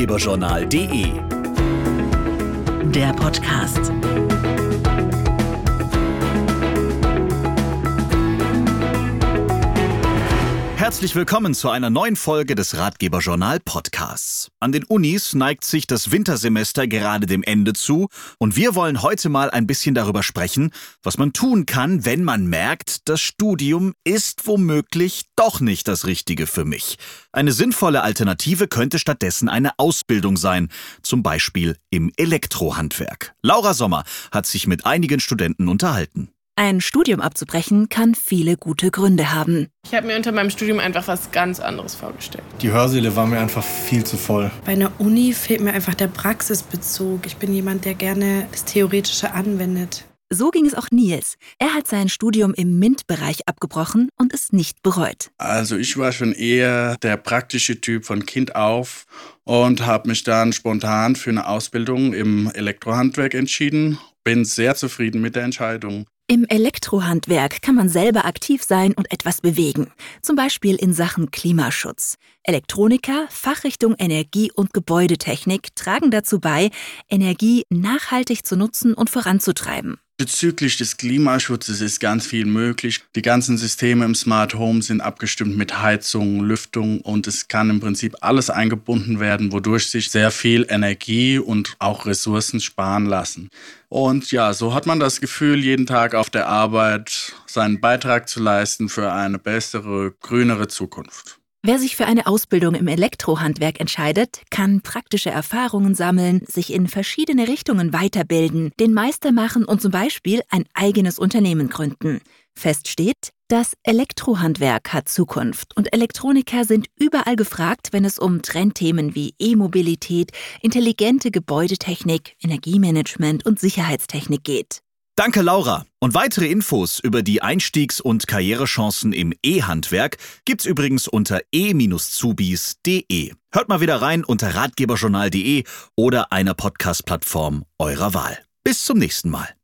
ratgeberjournal.de. Der Podcast. Herzlich willkommen zu einer neuen Folge des Ratgeberjournal Podcasts. An den Unis neigt sich das Wintersemester gerade dem Ende zu und wir wollen heute mal ein bisschen darüber sprechen, was man tun kann, wenn man merkt, das Studium ist womöglich doch nicht das Richtige für mich. Eine sinnvolle Alternative könnte stattdessen eine Ausbildung sein, zum Beispiel im Elektrohandwerk. Laura Sommer hat sich mit einigen Studenten unterhalten. Ein Studium abzubrechen kann viele gute Gründe haben. Ich habe mir unter meinem Studium einfach was ganz anderes vorgestellt. Die Hörsäle waren mir einfach viel zu voll. Bei einer Uni fehlt mir einfach der Praxisbezug. Ich bin jemand, der gerne das Theoretische anwendet. So ging es auch Nils. Er hat sein Studium im MINT-Bereich abgebrochen und es nicht bereut. Also ich war schon eher der praktische Typ von Kind auf und habe mich dann spontan für eine Ausbildung im Elektrohandwerk entschieden. Bin sehr zufrieden mit der Entscheidung. Im Elektrohandwerk kann man selber aktiv sein und etwas bewegen, zum Beispiel in Sachen Klimaschutz. Elektroniker, Fachrichtung Energie und Gebäudetechnik tragen dazu bei, Energie nachhaltig zu nutzen und voranzutreiben. Bezüglich des Klimaschutzes ist ganz viel möglich. Die ganzen Systeme im Smart Home sind abgestimmt mit Heizung, Lüftung und es kann im Prinzip alles eingebunden werden, wodurch sich sehr viel Energie und auch Ressourcen sparen lassen. Und ja, so hat man das Gefühl, jeden Tag auf der Arbeit seinen Beitrag zu leisten für eine bessere, grünere Zukunft. Wer sich für eine Ausbildung im Elektrohandwerk entscheidet, kann praktische Erfahrungen sammeln, sich in verschiedene Richtungen weiterbilden, den Meister machen und zum Beispiel ein eigenes Unternehmen gründen. Fest steht, das Elektrohandwerk hat Zukunft und Elektroniker sind überall gefragt, wenn es um Trendthemen wie E-Mobilität, intelligente Gebäudetechnik, Energiemanagement und Sicherheitstechnik geht. Danke, Laura. Und weitere Infos über die Einstiegs- und Karrierechancen im E-Handwerk gibt's übrigens unter e-zubis.de. Hört mal wieder rein unter ratgeberjournal.de oder einer Podcast-Plattform eurer Wahl. Bis zum nächsten Mal.